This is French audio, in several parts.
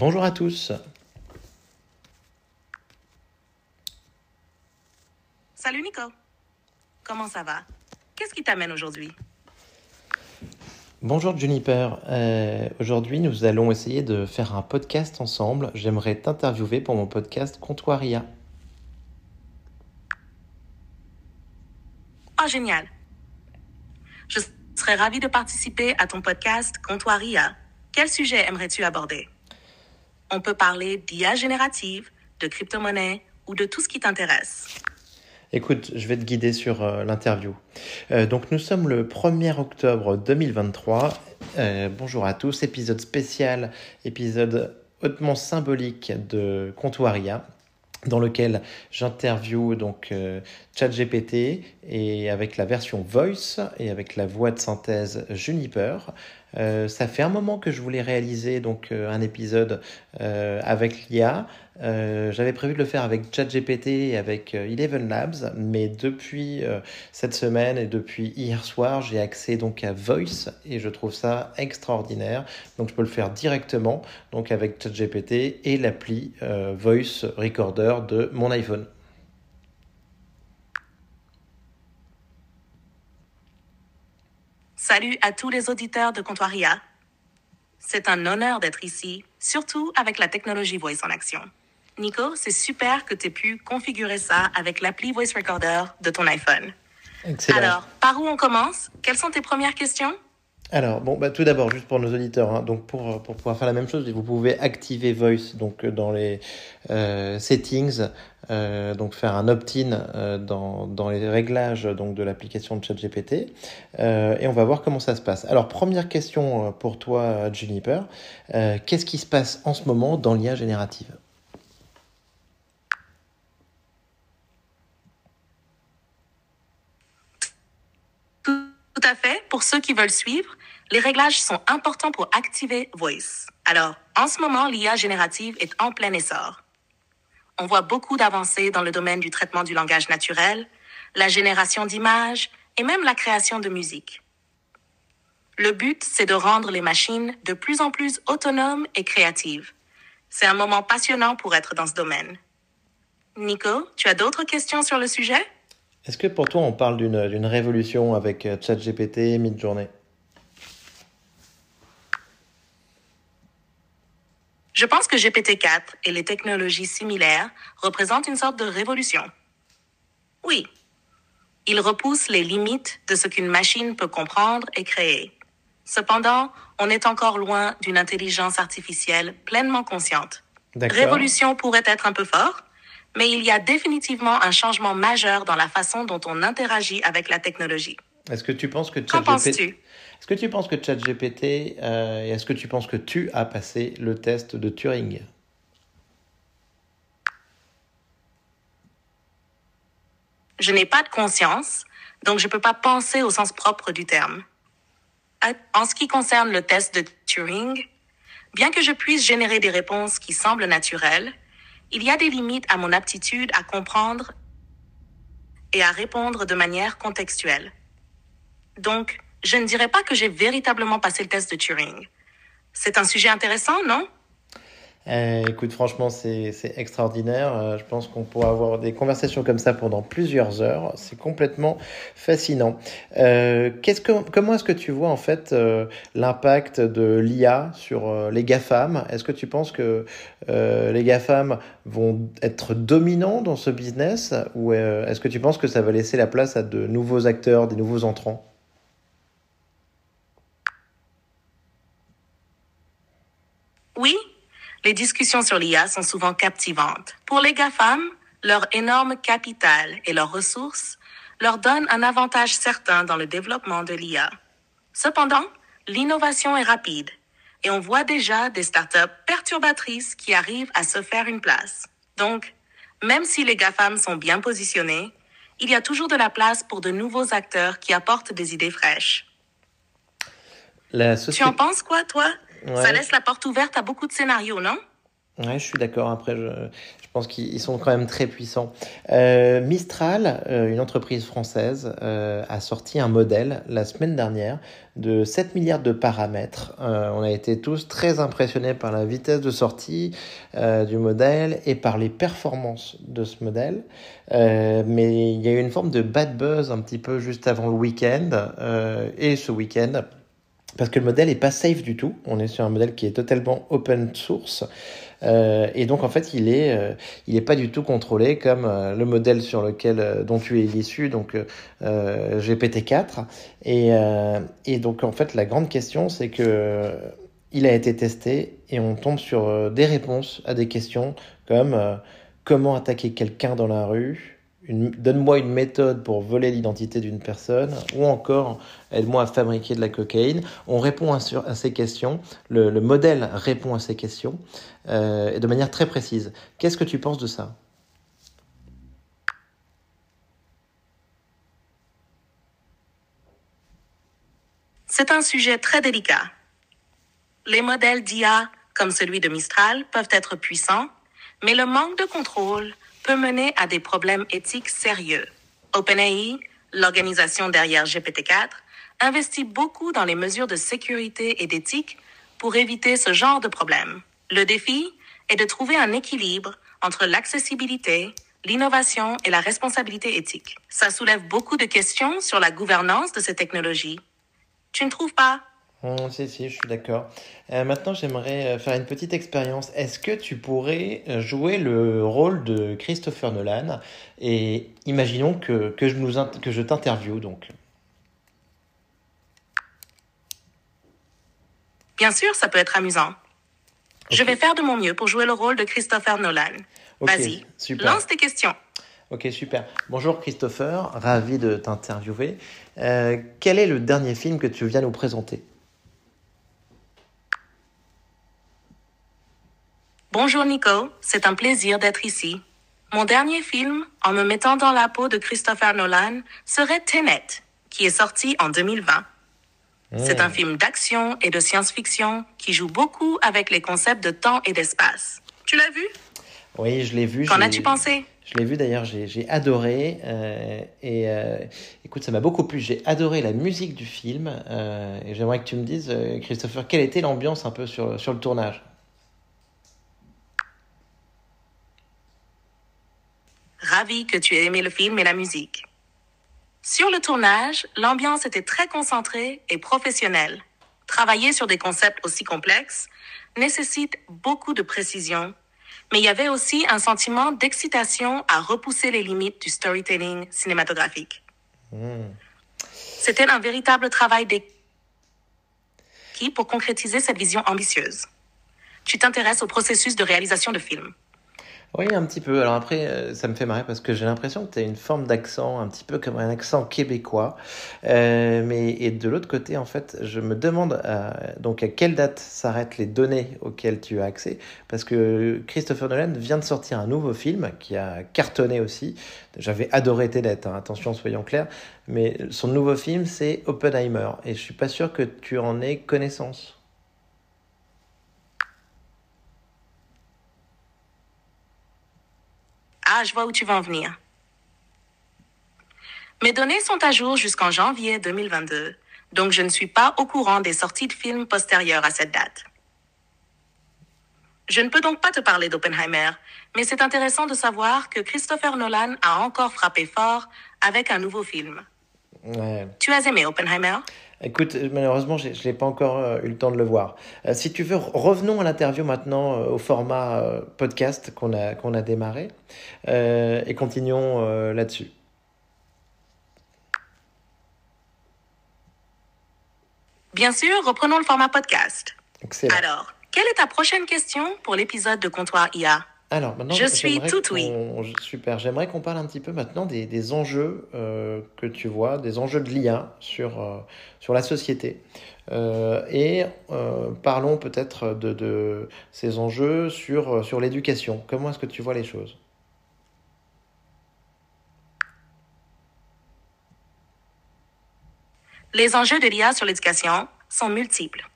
Bonjour à tous. Salut Nico. Comment ça va? Qu'est-ce qui t'amène aujourd'hui? Bonjour Juniper. Euh, aujourd'hui, nous allons essayer de faire un podcast ensemble. J'aimerais t'interviewer pour mon podcast Comptoiria. Oh, génial. Je serais ravie de participer à ton podcast Comptoiria. Quel sujet aimerais-tu aborder? On peut parler d'IA générative, de crypto-monnaie ou de tout ce qui t'intéresse. Écoute, je vais te guider sur euh, l'interview. Euh, donc nous sommes le 1er octobre 2023. Euh, bonjour à tous, épisode spécial, épisode hautement symbolique de Comptoiria dans lequel j'interviewe donc ChatGPT et avec la version voice et avec la voix de synthèse Juniper. Ça fait un moment que je voulais réaliser donc un épisode avec l'IA. Euh, j'avais prévu de le faire avec ChatGPT et avec euh, Eleven Labs, mais depuis euh, cette semaine et depuis hier soir, j'ai accès donc à Voice et je trouve ça extraordinaire. Donc je peux le faire directement donc avec ChatGPT et l'appli Voice Recorder de mon iPhone. Salut à tous les auditeurs de Comptoiria. C'est un honneur d'être ici, surtout avec la technologie Voice en action. Nico, c'est super que tu aies pu configurer ça avec l'appli Voice Recorder de ton iPhone. Excellent. Alors, par où on commence? Quelles sont tes premières questions? Alors, bon, bah, tout d'abord, juste pour nos auditeurs, hein, donc pour, pour pouvoir faire la même chose, vous pouvez activer Voice donc dans les euh, settings, euh, donc faire un opt-in euh, dans, dans les réglages donc de l'application de ChatGPT, et on va voir comment ça se passe. Alors, première question pour toi, Juniper, qu'est-ce qui se passe en ce moment dans l'IA générative Tout à fait. Pour ceux qui veulent suivre, les réglages sont importants pour activer Voice. Alors, en ce moment, l'IA générative est en plein essor. On voit beaucoup d'avancées dans le domaine du traitement du langage naturel, la génération d'images et même la création de musique. Le but, c'est de rendre les machines de plus en plus autonomes et créatives. C'est un moment passionnant pour être dans ce domaine. Nico, tu as d'autres questions sur le sujet? Est-ce que pour toi, on parle d'une révolution avec euh, ChatGPT, Midjourney? Je pense que GPT-4 et les technologies similaires représentent une sorte de révolution. Oui, ils repoussent les limites de ce qu'une machine peut comprendre et créer. Cependant, on est encore loin d'une intelligence artificielle pleinement consciente. Révolution pourrait être un peu fort, mais il y a définitivement un changement majeur dans la façon dont on interagit avec la technologie. Est-ce que tu penses que Qu'en penses-tu? Est-ce que tu penses que ChatGPT euh, et est-ce que tu penses que tu as passé le test de Turing? Je n'ai pas de conscience, donc je ne peux pas penser au sens propre du terme. En ce qui concerne le test de Turing, bien que je puisse générer des réponses qui semblent naturelles, il y a des limites à mon aptitude à comprendre et à répondre de manière contextuelle. Donc, je ne dirais pas que j'ai véritablement passé le test de Turing. C'est un sujet intéressant, non? Euh, écoute, franchement, c'est extraordinaire. Euh, je pense qu'on pourra avoir des conversations comme ça pendant plusieurs heures. C'est complètement fascinant. Euh, comment est-ce que tu vois en fait l'impact de l'IA sur les GAFAM? Est-ce que tu penses que les GAFAM vont être dominants dans ce business ou est-ce que tu penses que ça va laisser la place à de nouveaux acteurs, des nouveaux entrants? Oui, les discussions sur l'IA sont souvent captivantes. Pour les GAFAM, leur énorme capital et leurs ressources leur donnent un avantage certain dans le développement de l'IA. Cependant, l'innovation est rapide et on voit déjà des startups perturbatrices qui arrivent à se faire une place. Donc, même si les GAFAM sont bien positionnés, il y a toujours de la place pour de nouveaux acteurs qui apportent des idées fraîches. Tu en penses quoi, toi? Ça laisse la porte ouverte à beaucoup de scénarios, non? Ouais, je suis d'accord. Après, je, je pense qu'ils sont quand même très puissants. Euh, Mistral, euh, une entreprise française, euh, a sorti un modèle la semaine dernière de 7 milliards de paramètres. On a été tous très impressionnés par la vitesse de sortie du modèle et par les performances de ce modèle. Mais il y a eu une forme de bad buzz un petit peu juste avant le week-end et ce week-end parce que le modèle est pas safe du tout. On est sur un modèle qui est totalement open source. Euh, et donc en fait, il est, euh, il est pas du tout contrôlé comme euh, le modèle sur lequel euh, dont tu es issu, donc euh, GPT-4. Et, et donc en fait, la grande question, c'est que il a été testé et on tombe sur des réponses à des questions comme comment attaquer quelqu'un dans la rue, donne-moi une méthode pour voler l'identité d'une personne, ou encore aide-moi à fabriquer de la cocaïne. On répond à, ces questions, le, le, modèle répond à ces questions, euh, de manière très précise. Qu'est-ce que tu penses de ça? C'est un sujet très délicat. Les modèles d'IA, comme celui de Mistral, peuvent être puissants, mais le manque de contrôle peut mener à des problèmes éthiques sérieux. OpenAI, l'organisation derrière GPT-4, investit beaucoup dans les mesures de sécurité et d'éthique pour éviter ce genre de problème. Le défi est de trouver un équilibre entre l'accessibilité, l'innovation et la responsabilité éthique. Ça soulève beaucoup de questions sur la gouvernance de ces technologies. Tu ne trouves pas? Mmh, si, si, je suis d'accord. Euh, maintenant, j'aimerais euh, faire une petite expérience. Est-ce que tu pourrais euh, jouer le rôle de Christopher Nolan et imaginons que, que je, nous que je t'interviewe donc. Bien sûr, ça peut être amusant. Okay. Je vais faire de mon mieux pour jouer le rôle de Christopher Nolan. Okay, Vas-y, lance tes questions. Ok, super. Bonjour Christopher, ravi de t'interviewer. Euh, quel est le dernier film que tu viens nous présenter? Bonjour Nico, c'est un plaisir d'être ici. Mon dernier film, en me mettant dans la peau de Christopher Nolan, serait Tenet, qui est sorti en 2020. Mmh. C'est un film d'action et de science-fiction qui joue beaucoup avec les concepts de temps et d'espace. Tu l'as vu? Oui, je l'ai vu. Qu'en as-tu pensé? Je l'ai vu d'ailleurs, j'ai adoré. Euh, et euh, écoute, ça m'a beaucoup plu. J'ai adoré la musique du film. Euh, et j'aimerais que tu me dises, Christopher, quelle était l'ambiance un peu sur, sur le tournage? Ravi que tu aies aimé le film et la musique. Sur le tournage, l'ambiance était très concentrée et professionnelle. Travailler sur des concepts aussi complexes nécessite beaucoup de précision, mais il y avait aussi un sentiment d'excitation à repousser les limites du storytelling cinématographique. Mmh. C'était un véritable travail d'équipe pour concrétiser cette vision ambitieuse. Tu t'intéresses au processus de réalisation de films. Oui, un petit peu. Alors après, euh, ça me fait marrer parce que j'ai l'impression que tu as une forme d'accent, un petit peu comme un accent québécois. Euh, mais et de l'autre côté, en fait, je me demande à, donc à quelle date s'arrêtent les données auxquelles tu as accès? Parce que Christopher Nolan vient de sortir un nouveau film qui a cartonné aussi. J'avais adoré Tenet, hein, attention, soyons clairs. Mais son nouveau film, c'est Oppenheimer. Et je suis pas sûr que tu en aies connaissance. Ah, je vois où tu vas en venir. Mes données sont à jour jusqu'en janvier 2022, donc je ne suis pas au courant des sorties de films postérieures à cette date. Je ne peux donc pas te parler d'Oppenheimer, mais c'est intéressant de savoir que Christopher Nolan a encore frappé fort avec un nouveau film. Ouais. Tu as aimé Oppenheimer? Écoute, malheureusement, je n'ai pas encore euh, eu le temps de le voir. Euh, si tu veux, revenons à l'interview maintenant euh, au format euh, podcast qu'on a, qu'on a démarré euh, et continuons euh, là-dessus. Bien sûr, reprenons le format podcast. Excellent. Alors, quelle est ta prochaine question pour l'épisode de Comptoir IA Alors, maintenant, Je suis tout oui. Super. J'aimerais qu'on parle un petit peu maintenant des, des enjeux euh, que tu vois, des enjeux de l'IA sur, euh, sur la société. Euh, et parlons peut-être de, de, ces enjeux sur, sur l'éducation. Comment est-ce que tu vois les choses? Les enjeux de l'IA sur l'éducation sont multiples.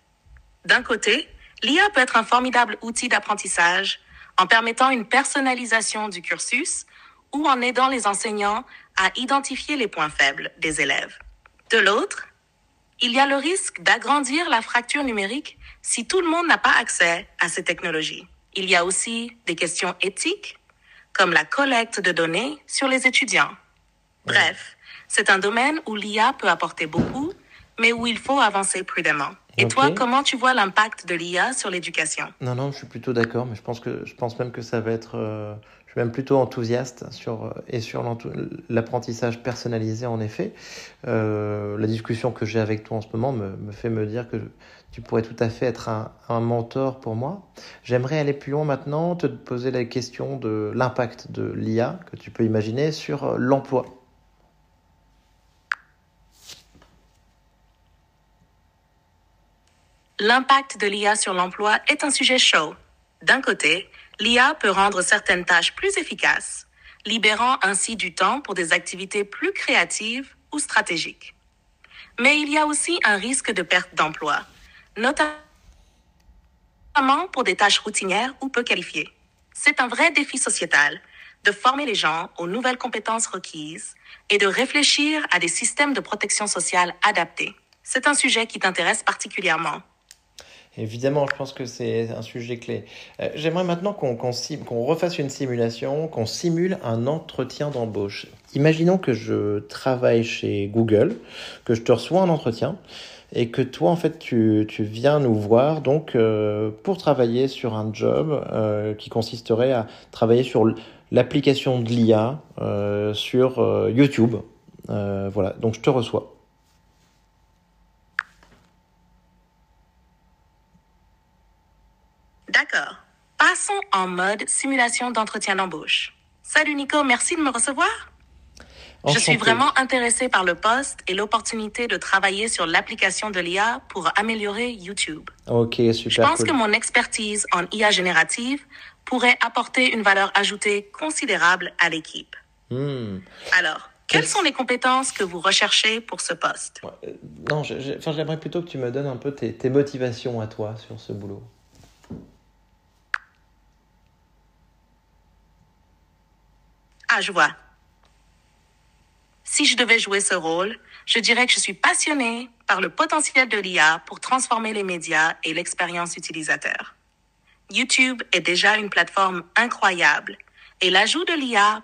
D'un côté, l'IA peut être un formidable outil d'apprentissage en permettant une personnalisation du cursus ou en aidant les enseignants à identifier les points faibles des élèves. De l'autre, il y a le risque d'agrandir la fracture numérique si tout le monde n'a pas accès à ces technologies. Il y a aussi des questions éthiques, comme la collecte de données sur les étudiants. Bref, c'est un domaine où l'IA peut apporter beaucoup, mais où il faut avancer prudemment. Et toi, comment tu vois l'impact de l'IA sur l'éducation? Non, non, je suis plutôt d'accord, mais je pense que je pense même que ça va être. euh, je suis même plutôt enthousiaste sur euh, et sur l'apprentissage personnalisé en effet. Euh, la discussion que j'ai avec toi en ce moment me, me fait me dire que tu pourrais tout à fait être un, un mentor pour moi. J'aimerais aller plus loin maintenant, te poser la question de l'impact de l'IA que tu peux imaginer sur l'emploi. L'impact de l'IA sur l'emploi est un sujet chaud. D'un côté, l'IA peut rendre certaines tâches plus efficaces, libérant ainsi du temps pour des activités plus créatives ou stratégiques. Mais il y a aussi un risque de perte d'emploi, notamment pour des tâches routinières ou peu qualifiées. C'est un vrai défi sociétal de former les gens aux nouvelles compétences requises et de réfléchir à des systèmes de protection sociale adaptés. C'est un sujet qui t'intéresse particulièrement. Évidemment, je pense que c'est un sujet clé. Euh, J'aimerais maintenant qu'on refasse une simulation, qu'on simule un entretien d'embauche. Imaginons que je travaille chez Google, que je te reçois un entretien et que toi, en fait, tu, viens nous voir donc euh, pour travailler sur un job euh, qui consisterait à travailler sur l'application de l'IA sur YouTube. Voilà, donc je te reçois. D'accord. Passons en mode simulation d'entretien d'embauche. Salut Nico, merci de me recevoir. Je suis vraiment intéressée par le poste et l'opportunité de travailler sur l'application de l'IA pour améliorer YouTube. Ok, Je super pense cool. que mon expertise en IA générative pourrait apporter une valeur ajoutée considérable à l'équipe. Hmm. Alors, quelles sont les compétences que vous recherchez pour ce poste? Ouais, euh, non, je- je- enfin, j'aimerais plutôt que tu me donnes un peu tes, tes motivations à toi sur ce boulot. Je vois. Si je devais jouer ce rôle, je dirais que je suis passionnée par le potentiel de l'IA pour transformer les médias et l'expérience utilisateur. YouTube est déjà une plateforme incroyable et l'ajout de l'IA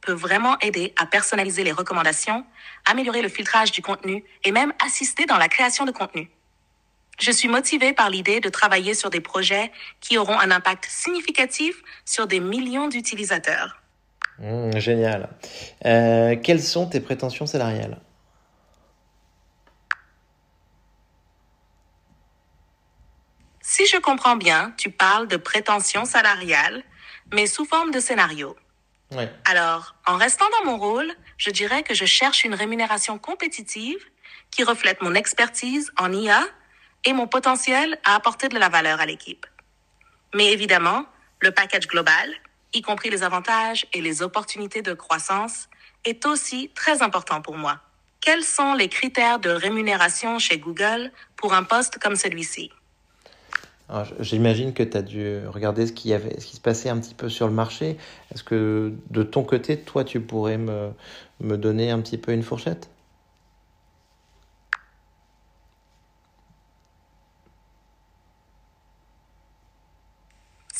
peut vraiment aider à personnaliser les recommandations, améliorer le filtrage du contenu et même assister dans la création de contenu. Je suis motivée par l'idée de travailler sur des projets qui auront un impact significatif sur des millions d'utilisateurs. Hmm, génial. Euh, quelles sont tes prétentions salariales? Si je comprends bien, tu parles de prétention salariale, mais sous forme de scénario. Ouais. Alors, en restant dans mon rôle, je dirais que je cherche une rémunération compétitive qui reflète mon expertise en IA et mon potentiel à apporter de la valeur à l'équipe. Mais évidemment, le package global, y compris les avantages et les opportunités de croissance, est aussi très important pour moi. Quels sont les critères de rémunération chez Google pour un poste comme celui-ci? J'imagine que tu as dû regarder ce qui ce qui se passait un petit peu sur le marché. Est-ce que de ton côté, toi, tu pourrais me, me donner un petit peu une fourchette?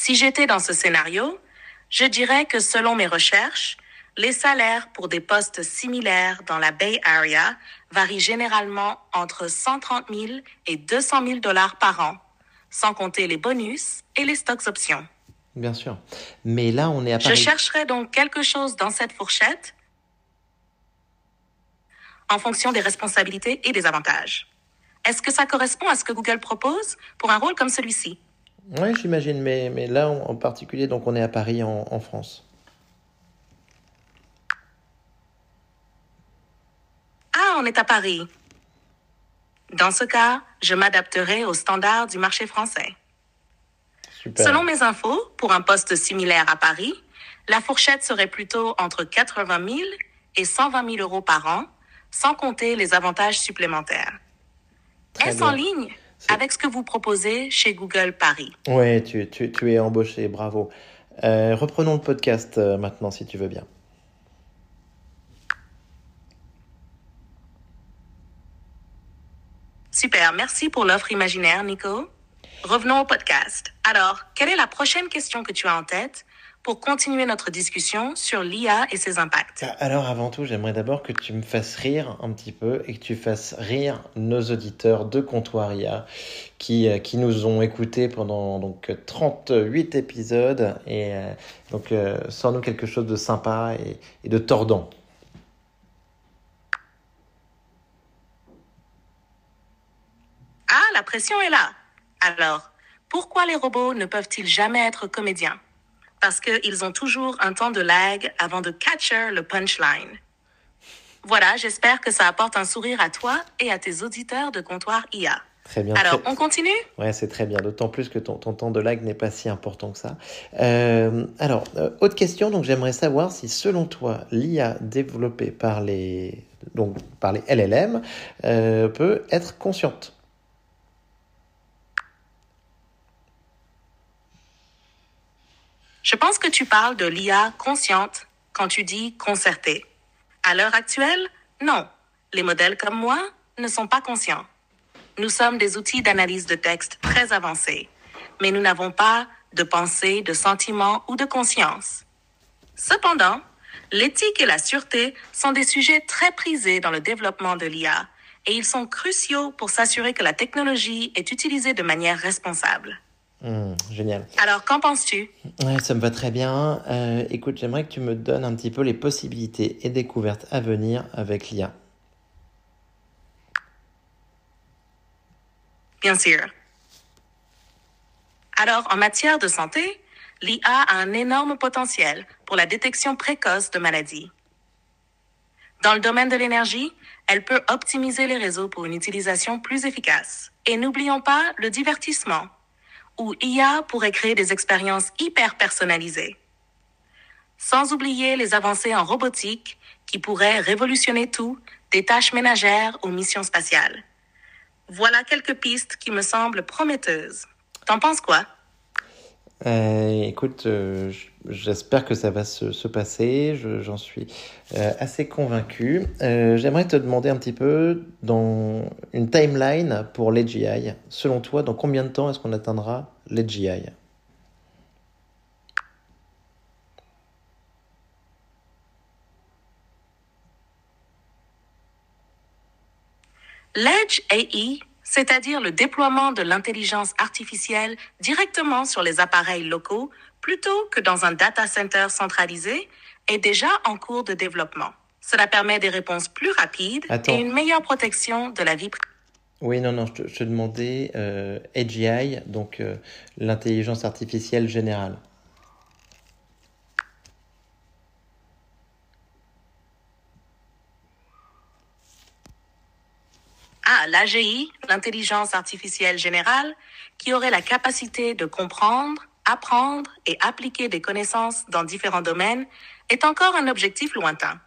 Si j'étais dans ce scénario, je dirais que selon mes recherches, les salaires pour des postes similaires dans la Bay Area varient généralement entre 130 000 et 200 000 dollars par an, sans compter les bonus et les stocks options. Bien sûr. Mais là, on est à Je Paris. chercherais donc quelque chose dans cette fourchette en fonction des responsabilités et des avantages. Est-ce que ça correspond à ce que Google propose pour un rôle comme celui-ci? Oui, j'imagine, mais, mais là, en particulier, donc on est à Paris, en, en France. Ah, on est à Paris. Dans ce cas, je m'adapterai aux standards du marché français. Super. Selon mes infos, pour un poste similaire à Paris, la fourchette serait plutôt entre 80 000 et 120 000 euros par an, sans compter les avantages supplémentaires. Est-ce en ligne? Avec ce que vous proposez chez Google Paris. Oui, tu, tu, tu, es embauché, bravo. Euh, reprenons le podcast euh, maintenant, si tu veux bien. Super, merci pour l'offre imaginaire, Nico. Revenons au podcast. Alors, quelle est la prochaine question que tu as en tête pour continuer notre discussion sur l'IA et ses impacts. Ah, alors avant tout, j'aimerais d'abord que tu me fasses rire un petit peu et que tu fasses rire nos auditeurs de Comptoir IA qui, euh, qui nous ont écoutés pendant donc 38 épisodes et euh, donc euh, sors-nous quelque chose de sympa et, et de tordant. Ah, la pression est là. Alors, pourquoi les robots ne peuvent-ils jamais être comédiens? Parce qu'ils ont toujours un temps de lag avant de catcher le punchline. Voilà, j'espère que ça apporte un sourire à toi et à tes auditeurs de comptoir IA. Très bien. Alors, on continue? Ouais, c'est très bien. D'autant plus que ton, ton, temps de lag n'est pas si important que ça. Euh, alors, euh, autre question. Donc, j'aimerais savoir si, selon toi, l'IA développée par les, donc, par les LLM euh, peut être consciente? Je pense que tu parles de l'IA consciente quand tu dis concertée. À l'heure actuelle, non. Les modèles comme moi ne sont pas conscients. Nous sommes des outils d'analyse de texte très avancés, mais nous n'avons pas de pensée, de sentiment ou de conscience. Cependant, l'éthique et la sûreté sont des sujets très prisés dans le développement de l'IA et ils sont cruciaux pour s'assurer que la technologie est utilisée de manière responsable. Mmh, génial. Alors, qu'en penses-tu? Ouais, Ça me va très bien. Euh, écoute, j'aimerais que tu me donnes un petit peu les possibilités et découvertes à venir avec l'IA. Bien sûr. Alors, en matière de santé, l'IA a un énorme potentiel pour la détection précoce de maladies. Dans le domaine de l'énergie, elle peut optimiser les réseaux pour une utilisation plus efficace. Et n'oublions pas le divertissement où IA pourrait créer des expériences hyper personnalisées. Sans oublier les avancées en robotique qui pourraient révolutionner tout, des tâches ménagères aux missions spatiales. Voilà quelques pistes qui me semblent prometteuses. T'en penses quoi? Euh, écoute, euh, j'espère que ça va se, se passer, j'en suis euh, assez convaincu. J'aimerais te demander un petit peu dans une timeline pour l'AGI. Selon toi, dans combien de temps est-ce qu'on atteindra l'AGI L'Edge AI c'est-à-dire le déploiement de l'intelligence artificielle directement sur les appareils locaux plutôt que dans un data center centralisé, est déjà en cours de développement. Cela permet des réponses plus rapides Attends. et une meilleure protection de la vie privée. Oui, non, non, je te, je te demandais euh, AGI, donc euh, l'intelligence artificielle générale. Ah, l'AGI, l'intelligence artificielle générale, qui aurait la capacité de comprendre, apprendre et appliquer des connaissances dans différents domaines, est encore un objectif lointain.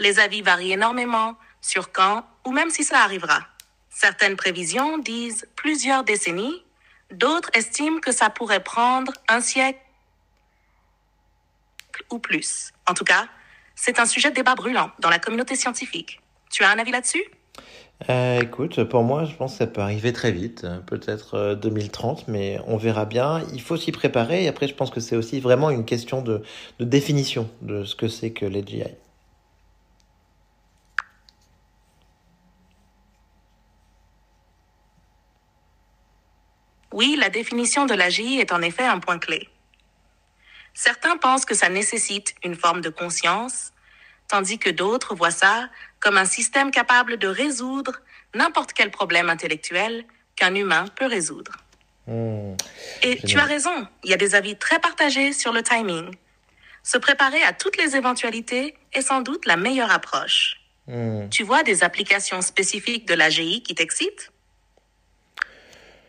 Les avis varient énormément sur quand ou même si ça arrivera. Certaines prévisions disent plusieurs décennies, d'autres estiment que ça pourrait prendre un siècle ou plus. En tout cas, c'est un sujet de débat brûlant dans la communauté scientifique. Tu as un avis là-dessus? Euh, écoute, pour moi, je pense que ça peut arriver très vite, euh, peut-être euh, 2030, mais on verra bien. Il faut s'y préparer. Et après, je pense que c'est aussi vraiment une question de, définition de ce que c'est que l'AGI. Oui, la définition de l'AGI est en effet un point clé. Certains pensent que ça nécessite une forme de conscience, tandis que d'autres voient ça comme un système capable de résoudre n'importe quel problème intellectuel qu'un humain peut résoudre. Hmm. Et tu as raison, il y a des avis très partagés sur le timing. Se préparer à toutes les éventualités est sans doute la meilleure approche. Hmm. Tu vois des applications spécifiques de l'AGI qui t'excitent?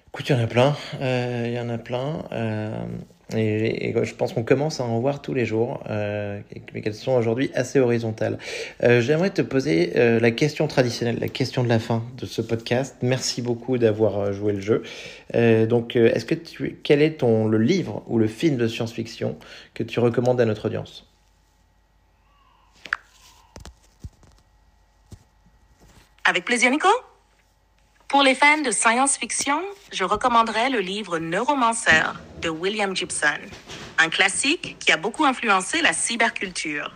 Écoute, il y en a plein. Euh, Il y en a plein. Euh, Et, je pense qu'on commence à en voir tous les jours, euh, mais qu'elles sont aujourd'hui assez horizontales. Euh, J'aimerais te poser euh, la question traditionnelle, la question de la fin de ce podcast. Merci beaucoup d'avoir joué le jeu. Donc, est-ce que quel est ton le livre ou le film de science-fiction que tu recommandes à notre audience? Avec plaisir, Nico. Pour les fans de science-fiction, je recommanderais le livre Neuromancer de William Gibson, un classique qui a beaucoup influencé la cyberculture.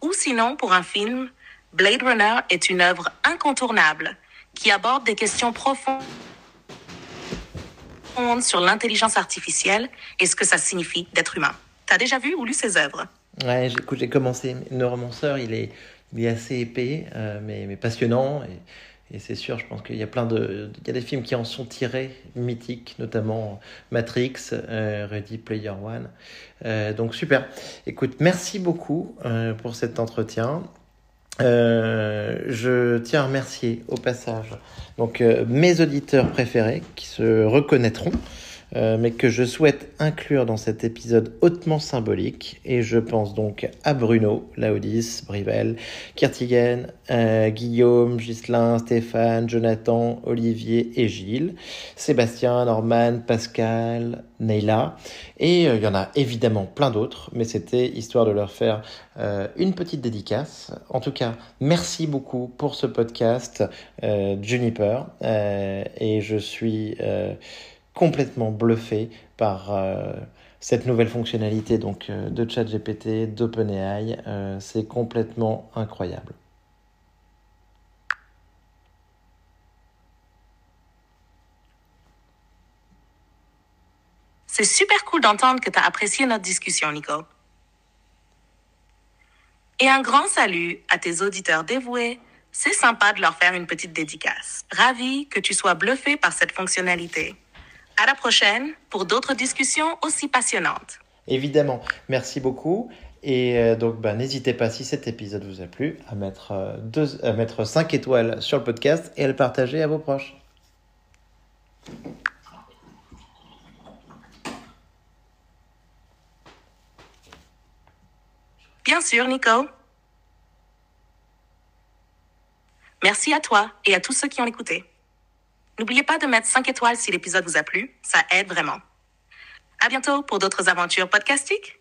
Ou sinon, pour un film, Blade Runner est une œuvre incontournable qui aborde des questions profondes sur l'intelligence artificielle et ce que ça signifie d'être humain. T'as déjà vu ou lu ses œuvres? Ouais, j'ai commencé. Neuromancer, il il est assez épais, euh, mais, passionnant. Et c'est sûr, je pense qu'il y a plein de. Il y a des films qui en sont tirés, mythiques, notamment Matrix, euh, Ready Player One. Euh, donc super. Écoute, merci beaucoup euh, pour cet entretien. je tiens à remercier au passage donc mes auditeurs préférés qui se reconnaîtront euh, mais que je souhaite inclure dans cet épisode hautement symbolique. Et je pense donc à Bruno, Laodis, Brivel, Kirtigen, euh, Guillaume, Ghislain, Stéphane, Jonathan, Olivier et Gilles, Sébastien, Norman, Pascal, Neila. Et euh, il y en a évidemment plein d'autres, mais c'était histoire de leur faire une petite dédicace. En tout cas, merci beaucoup pour ce podcast, Juniper. et je suis complètement bluffé par euh, cette nouvelle fonctionnalité donc euh, de ChatGPT, d'OpenAI. Euh, c'est complètement incroyable. C'est super cool d'entendre que tu as apprécié notre discussion, Nico. Et un grand salut à tes auditeurs dévoués. C'est sympa de leur faire une petite dédicace. Ravi que tu sois bluffé par cette fonctionnalité. À la prochaine pour d'autres discussions aussi passionnantes. Évidemment, merci beaucoup. Et euh, donc, bah, n'hésitez pas, si cet épisode vous a plu, à mettre, euh, deux, à mettre 5 étoiles sur le podcast et à le partager à vos proches. Bien sûr, Nico. Merci à toi et à tous ceux qui ont écouté. N'oubliez pas de mettre 5 étoiles si l'épisode vous a plu, ça aide vraiment. À bientôt pour d'autres aventures podcastiques.